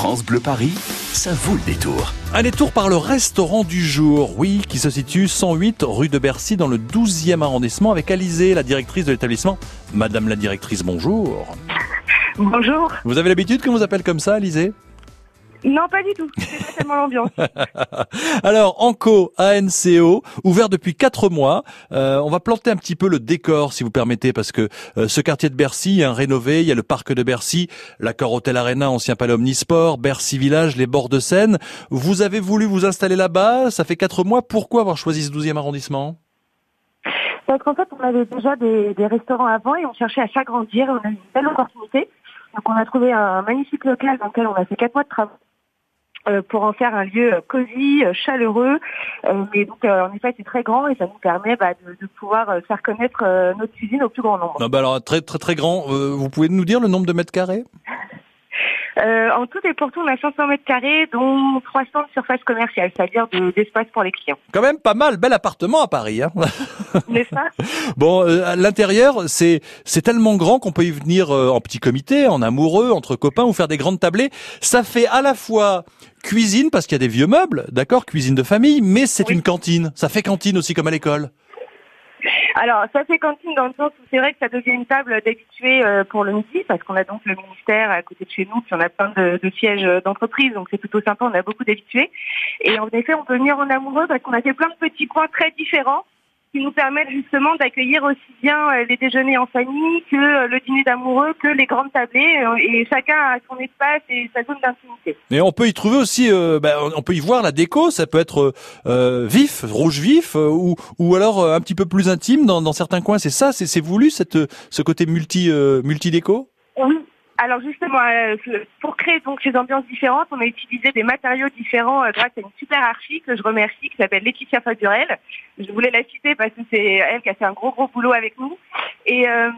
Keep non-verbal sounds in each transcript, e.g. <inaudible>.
France Bleu Paris, ça vaut le détour. Un détour par le restaurant du jour, oui, qui se situe 108 rue de Bercy dans le 12e arrondissement avec Alizé, la directrice de l'établissement. Madame la directrice, bonjour. Bonjour. Vous avez l'habitude qu'on vous appelle comme ça, Alizé? Non, pas du tout. C'est pas tellement l'ambiance. <laughs> Alors, Anco, ANCO, ouvert depuis 4 mois. Euh, on va planter un petit peu le décor, si vous permettez, parce que euh, ce quartier de Bercy, un rénové, il y a le parc de Bercy, l'accord Hôtel Arena, ancien palais Omnisport, Bercy Village, les bords de Seine. Vous avez voulu vous installer là-bas, ça fait 4 mois. Pourquoi avoir choisi ce 12e arrondissement? Parce qu'en fait, on avait déjà des, des restaurants avant et on cherchait à s'agrandir. On a eu une belle opportunité. Donc, on a trouvé un magnifique local dans lequel on a fait 4 mois de travaux. Euh, pour en faire un lieu euh, cosy, euh, chaleureux, mais donc en effet c'est très grand et ça nous permet bah, de, de pouvoir faire connaître notre cuisine au plus grand nombre. Non, bah alors très très très grand. Vous pouvez nous dire le nombre de mètres carrés? Euh, en tout et pour tout, on a 500 mètres carrés, dont 300 de surface commerciale, c'est-à-dire de- d'espace pour les clients. Quand même pas mal, bel appartement à Paris. Hein <laughs> N'est-ce pas? Bon, euh, à l'intérieur, c'est c'est tellement grand qu'on peut y venir euh, en petit comité, en amoureux, entre copains ou faire des grandes tablées. Ça fait à la fois cuisine parce qu'il y a des vieux meubles, d'accord, cuisine de famille, mais c'est Oui. une cantine. Ça fait cantine aussi comme à l'école. Alors, ça fait cantine dans le sens où c'est vrai que ça devient une table d'habitués euh, pour le midi, parce qu'on a donc le ministère à côté de chez nous, puis on a plein de, de sièges euh, d'entreprise, donc c'est plutôt sympa, on a beaucoup d'habitués. Et en effet, on peut venir en amoureux parce qu'on a fait plein de petits coins très différents qui nous permettent justement d'accueillir aussi bien euh, les déjeuners en famille que euh, le dîner d'amoureux, que les grandes tablées, euh, et chacun a son espace et sa zone d'intimité. Et on peut y trouver aussi, bah, on peut y voir la déco. Ça peut être vif, rouge vif, ou ou alors un petit peu plus intime dans, certains coins. C'est ça, c'est voulu ce côté multi multi déco. Alors justement, euh, pour créer donc ces ambiances différentes, on a utilisé des matériaux différents euh, grâce à une super archi que je remercie, qui s'appelle Laetitia Fadurel. Je voulais la citer parce que c'est elle qui a fait un gros gros boulot avec nous. Et, euh,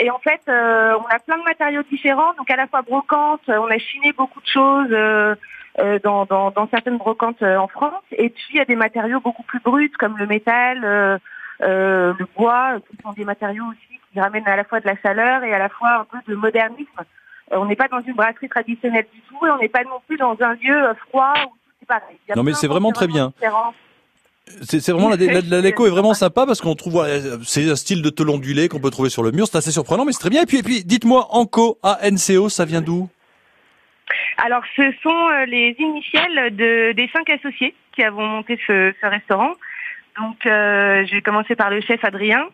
et en fait, euh, on a plein de matériaux différents, donc à la fois brocantes, euh, on a chiné beaucoup de choses euh, euh, dans, dans, dans certaines brocantes en France, et puis il y a des matériaux beaucoup plus bruts comme le métal, le bois, qui sont des matériaux aussi qui ramènent à la fois de la chaleur et à la fois un peu de modernisme. Euh, on n'est pas dans une brasserie traditionnelle du tout et on n'est pas non plus dans un lieu euh, froid où tout est pareil. A Non, mais c'est vraiment très d'environnements différents. C'est vraiment la, la, la <laughs> déco est vraiment sympa parce qu'on trouve c'est un style de tôle ondulé qu'on peut trouver sur le mur. C'est assez surprenant, mais c'est très bien. Et puis, et puis dites-moi, Anco, A-N-C-O, ça vient d'où? Alors, ce sont euh, les initiales de, des cinq associés qui avons monté ce, ce restaurant. Donc, euh, je vais commencer par le chef Adrien,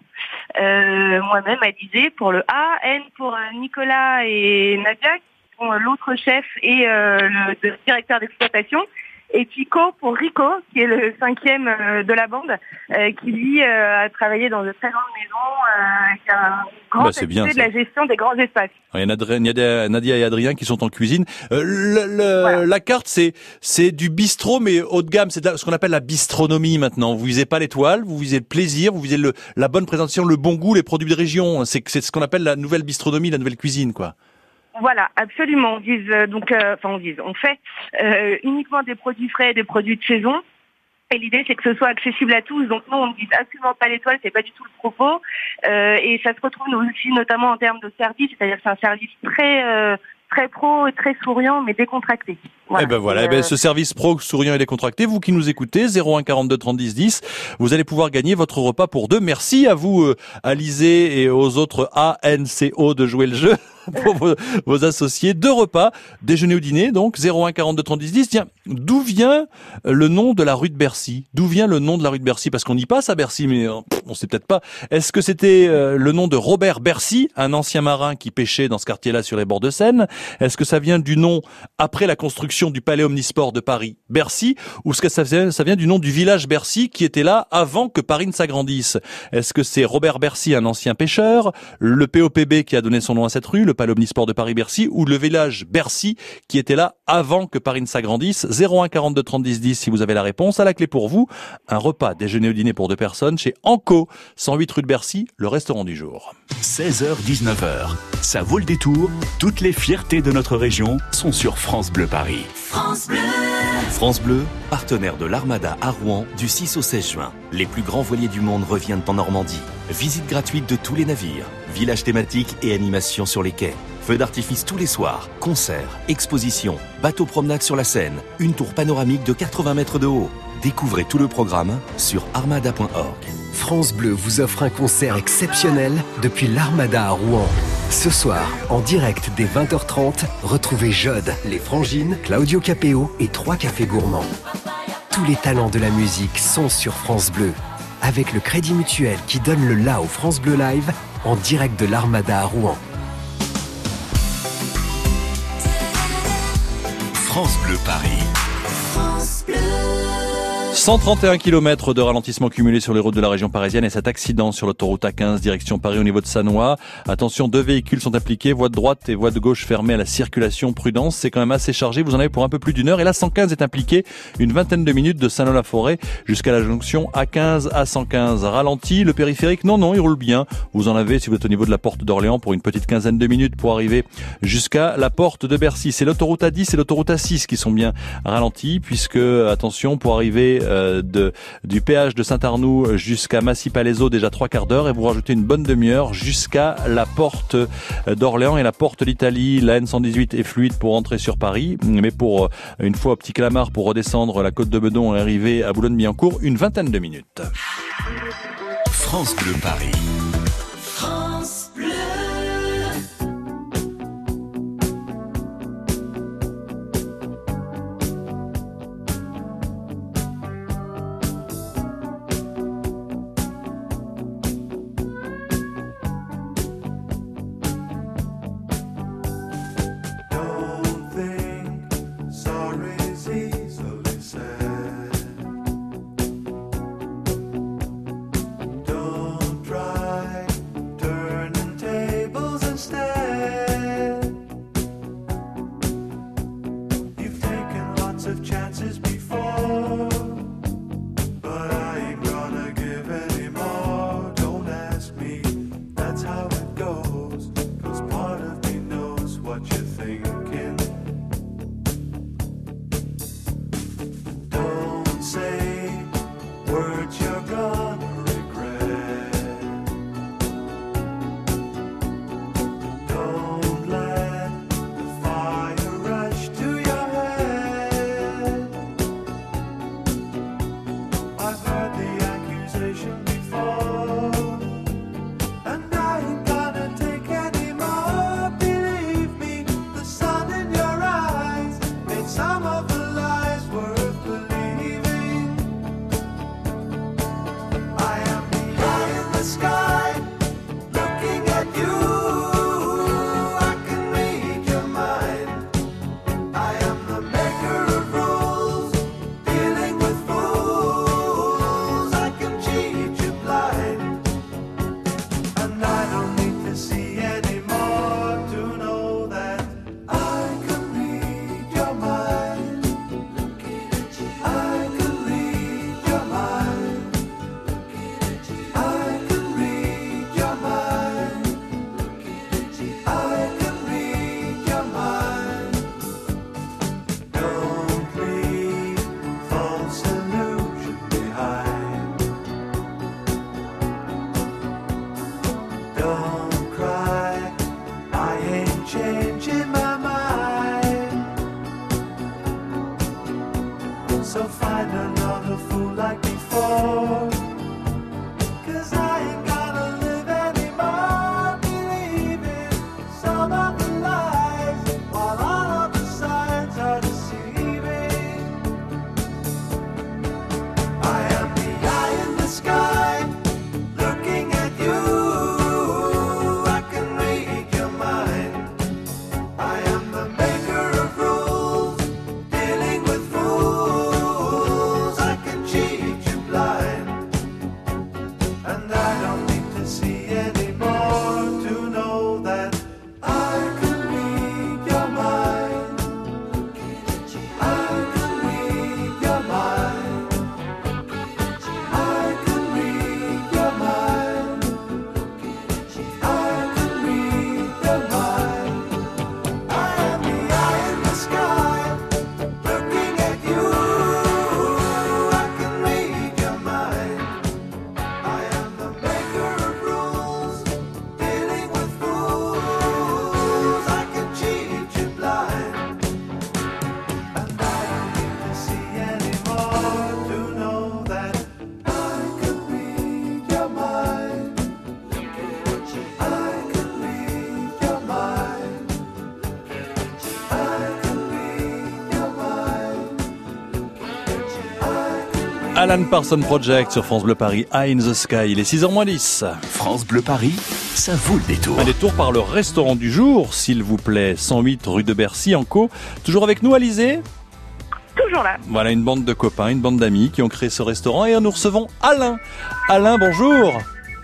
euh, moi-même Alizé pour le A, N pour euh, Nicolas et Nadia, qui sont euh, l'autre chef et euh, le directeur d'exploitation. Et puis Co pour Rico, qui est le cinquième euh, de la bande, euh, qui lui euh, a travaillé dans de très grandes maisons, euh, qui a un grand Bah, c'est bien, de ça. la gestion des grands espaces. Il y a Nadia, Nadia et Adrien qui sont en cuisine. Euh, le- le- Voilà. La carte, c'est c'est du bistrot, mais haut de gamme. C'est de la- ce qu'on appelle la bistronomie maintenant. Vous visez pas l'étoile, vous visez le plaisir, vous visez le, la bonne présentation, le bon goût, les produits de région. C'est c'est ce qu'on appelle la nouvelle bistronomie, la nouvelle cuisine, quoi. Voilà, absolument. On vise euh, donc, euh, enfin on vise, on fait euh, uniquement des produits frais, et des produits de saison. Et l'idée c'est que ce soit accessible à tous. Donc nous on ne vise absolument pas l'étoile, c'est pas du tout le propos. Euh, et ça se retrouve aussi notamment en termes de service, c'est-à-dire que c'est un service très euh, très pro et très souriant mais décontracté. Eh ben voilà, Et, eh ben euh, ce service pro souriant et décontracté, vous qui nous écoutez, 01 42 30 10 10, vous allez pouvoir gagner votre repas pour deux. Merci à vous, euh, Alizé, et aux autres ANCO de jouer le jeu <laughs> pour vos, vos associés. Deux repas, déjeuner ou dîner, donc 01 42 30 10 10. Tiens, d'où vient le nom de la rue de Bercy? D'où vient le nom de la rue de Bercy? Parce qu'on y passe à Bercy, mais euh, on sait peut-être pas. Est-ce que c'était euh, le nom de Robert Bercy, un ancien marin qui pêchait dans ce quartier-là sur les bords de Seine? Est-ce que ça vient du nom après la construction du palais omnisport de Paris, Bercy, ou est-ce que ça vient, ça vient du nom du village Bercy qui était là avant que Paris ne s'agrandisse? Est-ce que c'est Robert Bercy, un ancien pêcheur, le POPB qui a donné son nom à cette rue, le palais omnisport de Paris-Bercy, ou le village Bercy qui était là avant que Paris ne s'agrandisse? 01 42 30 10 10 si vous avez la réponse. À la clé pour vous, un repas déjeuner ou dîner pour deux personnes chez Anco, 108 rue de Bercy, le restaurant du jour. 16h-19h, ça vaut le détour. Toutes les fiertés de notre région sont sur France Bleu Paris. France Bleu, partenaire de l'Armada à Rouen du 6 au 16 juin. Les plus grands voiliers du monde reviennent en Normandie. Visite gratuite de tous les navires, villages thématiques et animations sur les quais. Feux d'artifice tous les soirs, concerts, expositions, bateaux promenade sur la Seine, une tour panoramique de 80 mètres de haut. Découvrez tout le programme sur armada.org. France Bleu vous offre un concert exceptionnel depuis l'Armada à Rouen. Ce soir, en direct dès 20h30, retrouvez Jode, les Frangines, Claudio Capéo et trois cafés gourmands. Tous les talents de la musique sont sur France Bleu. Avec le Crédit Mutuel qui donne le la au France Bleu Live en direct de l'Armada à Rouen. France Bleu Paris. 131 km de ralentissement cumulé sur les routes de la région parisienne et cet accident sur l'autoroute A15 direction Paris au niveau de Sanois. Attention, deux véhicules sont impliqués, voie de droite et voie de gauche fermée à la circulation. Prudence, c'est quand même assez chargé. Vous en avez pour un peu plus d'une heure. Et la 115 est impliqué une vingtaine de minutes de Saint-Lô-la-Forêt jusqu'à la jonction A15 à 115. Ralenti, le périphérique, non, non, il roule bien. Vous en avez si vous êtes au niveau de la porte d'Orléans pour une petite quinzaine de minutes pour arriver jusqu'à la porte de Bercy. C'est l'autoroute A10 et l'autoroute A6 qui sont bien ralentis puisque, attention, pour arriver euh, du péage de Saint-Arnoux jusqu'à Massy-Palaiseau, déjà trois quarts d'heure, et vous rajoutez une bonne demi-heure jusqu'à la porte d'Orléans et la porte d'Italie. La N118 est fluide pour entrer sur Paris, mais pour euh, une fois au Petit Clamart pour redescendre la côte de Bedon et arriver à Boulogne-Billancourt, une vingtaine de minutes. France Bleu Paris. So find another fool like before. Alan Parson Project sur France Bleu Paris, Eye in the Sky. Il est 6h 10. France Bleu Paris, ça vaut le détour. Un détour par le restaurant du jour, s'il vous plaît. 108 rue de Bercy, en Co. Toujours avec nous, Alizé? Toujours là. Voilà une bande de copains, une bande d'amis qui ont créé ce restaurant et nous recevons Alain. Alain, bonjour.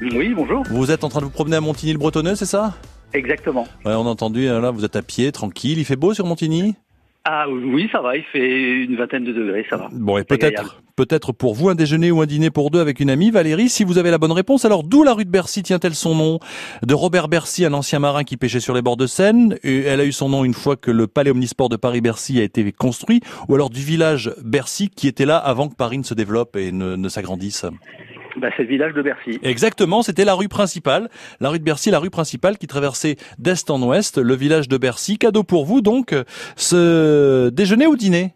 Oui, bonjour. Vous êtes en train de vous promener à Montigny-le-Bretonneux, c'est ça? Exactement. Ouais, on a entendu, là, vous êtes à pied, tranquille. Il fait beau sur Montigny? Ah oui, ça va, il fait une vingtaine de degrés, ça va. Bon, et peut-être, peut-être pour vous un déjeuner ou un dîner pour deux avec une amie, Valérie, si vous avez la bonne réponse. Alors, d'où la rue de Bercy tient-elle son nom De Robert Bercy, un ancien marin qui pêchait sur les bords de Seine. Et elle a eu son nom une fois que le palais omnisport de Paris-Bercy a été construit. Ou alors du village Bercy qui était là avant que Paris ne se développe et ne, ne s'agrandisse. Bah, c'est le village de Bercy. Exactement, c'était la rue principale, la rue de Bercy, la rue principale qui traversait d'est en ouest le village de Bercy. Cadeau pour vous donc, ce déjeuner ou dîner?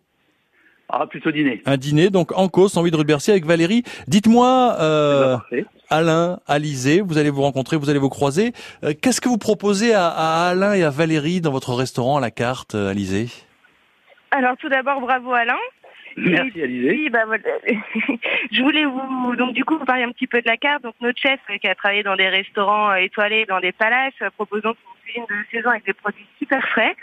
Ah, plutôt dîner. Un dîner donc en cause, 108 rue de Bercy avec Valérie. Dites-moi, euh, Bah, parfait. Alain, Alizé, vous allez vous rencontrer, vous allez vous croiser. Euh, Qu'est-ce que vous proposez à, à Alain et à Valérie dans votre restaurant à la carte, euh, Alizé? Alors tout d'abord, bravo Alain. Merci, Alizé. Oui, bah <laughs> je voulais vous donc du coup vous parler un petit peu de la carte. Donc notre chef euh, qui a travaillé dans des restaurants euh, étoilés, dans des palaces, euh, propose donc une cuisine de saison avec des produits super frais.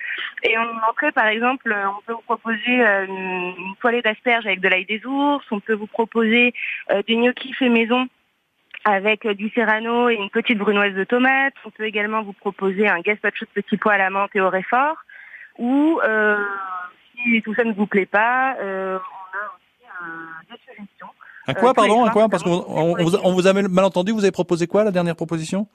Et en entrée, par exemple, on peut vous proposer une, poêlée d'asperges avec de l'ail des ours. On peut vous proposer des gnocchis faits maison avec du serrano et une petite brunoise de tomates. On peut également vous proposer un gazpacho de petits pois à la menthe et au réfort. Ou euh, si tout ça ne vous plaît pas, euh, on a aussi euh, des suggestions. À quoi, Euh, les pardon À quoi Parce qu'on notamment, on, on vous, on vous a mal entendu, vous avez proposé quoi, la dernière proposition?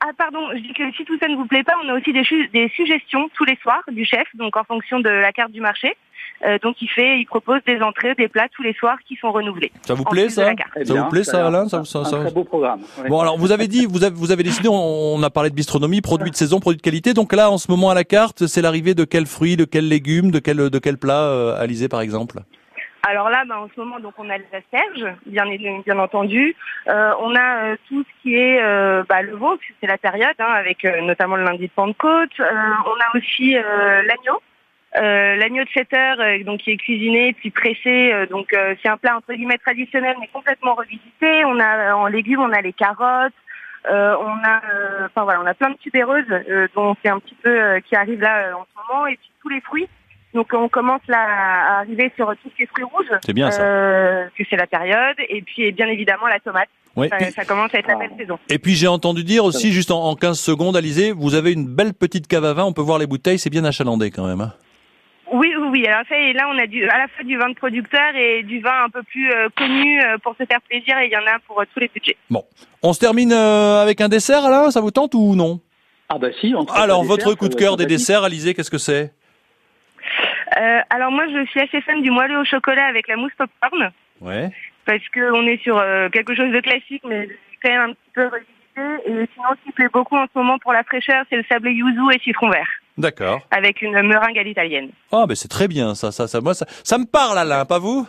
Ah pardon, je dis que si tout ça ne vous plaît pas, on a aussi des suggestions tous les soirs du chef, donc en fonction de la carte du marché. Euh, donc il fait, il propose des entrées, des plats tous les soirs qui sont renouvelés. Ça vous plaît, ça Ça vous plaît, ça, Alain Ça ça- un ça- très beau programme. Bon, alors vous avez dit, vous avez, vous avez décidé, on, on a parlé de bistronomie, produits de saison, produits de qualité. Donc là, en ce moment à la carte, c'est l'arrivée de quels fruits, de quels légumes, de quel de quel plat, euh, Alizé par exemple? Alors là, bah, en ce moment, donc on a les asperges, bien, bien entendu. Euh, on a euh, tout ce qui est euh, bah, le veau, puisque c'est la période, hein, avec euh, notamment le lundi de Pentecôte. Euh, on a aussi euh, l'agneau. Euh, l'agneau de 7 heures, euh, donc qui est cuisiné puis pressé, euh, donc euh, c'est un plat entre guillemets traditionnel mais complètement revisité. On a euh, en légumes, on a les carottes, euh, on a, euh, enfin voilà, on a plein de tubéreuses euh, dont c'est un petit peu euh, qui arrive là euh, en ce moment et puis tous les fruits. Donc on commence là à arriver sur tous ces fruits rouges. C'est bien ça. Euh, que c'est la période et puis bien évidemment la tomate. Oui. Ça, Puis- ça commence à être la belle saison. Et puis j'ai entendu dire aussi, juste en, en 15 secondes, Alizé, vous avez une belle petite cave à vin, on peut voir les bouteilles, c'est bien achalandé quand même. hein. Oui. Alors ça, et là, on a du, à la fois du vin de producteur et du vin un peu plus euh, connu euh, pour se faire plaisir. Et il y en a pour euh, tous les budgets. On se termine euh, avec un dessert, Alain? Ça vous tente ou non? Ah bah si. on Alors, votre coup de cœur des desserts, Alizé, qu'est-ce que c'est? Euh, alors moi, je suis assez fan du moelleux au chocolat avec la mousse popcorn Ouais. parce que on est sur euh, quelque chose de classique, mais quand même un petit peu Et sinon, ce qui plaît beaucoup en ce moment pour la fraîcheur, c'est le sablé yuzu et citron vert D'accord. avec une meringue à l'italienne. Ah, ben c'est très bien, ça, ça, ça, moi, ça, ça me parle, Alain, pas vous?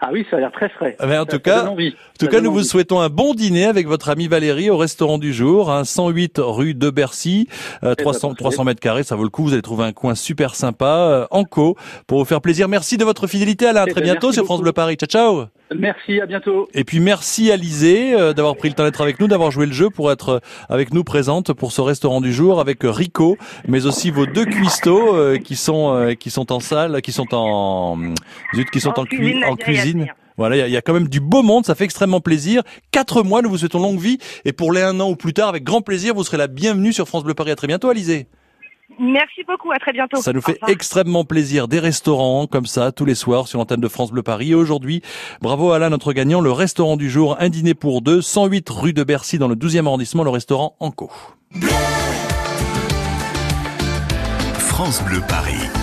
Ah oui, ça a l'air très frais. Ah ben, En Ça- tout cas. En tout Ça cas, nous vous souhaitons un bon dîner avec votre amie Valérie au restaurant du jour, hein, 108 rue de Bercy, euh, 300, parfait. 300 mètres carrés, ça vaut le coup. Vous allez trouver un coin super sympa, euh, en co, pour vous faire plaisir. Merci de votre fidélité, Alain. À Eh très ben, bientôt sur France. Bleu Paris. Ciao, ciao. Merci, à bientôt. Et puis merci Alizé euh, d'avoir pris le temps d'être avec nous, d'avoir joué le jeu pour être euh, avec nous présente pour ce restaurant du jour avec euh, Rico, mais aussi vos deux cuistots euh, qui sont euh, qui sont en salle, qui sont en zut, qui sont en, cui- cuisine, en. Voilà, il y a- il y, a quand même du beau monde, ça fait extrêmement plaisir. Quatre mois, nous vous souhaitons longue vie et pour les un an ou plus tard, avec grand plaisir, vous serez la bienvenue sur France Bleu Paris. À très bientôt, Alizé. Merci beaucoup. À très bientôt. Ça nous fait extrêmement plaisir des restaurants comme ça tous les soirs sur l'antenne de France Bleu Paris. Et aujourd'hui, bravo à Alain, notre gagnant, le restaurant du jour, un dîner pour deux, 108 rue de Bercy dans le 12e arrondissement, le restaurant Anco. France Bleu Paris.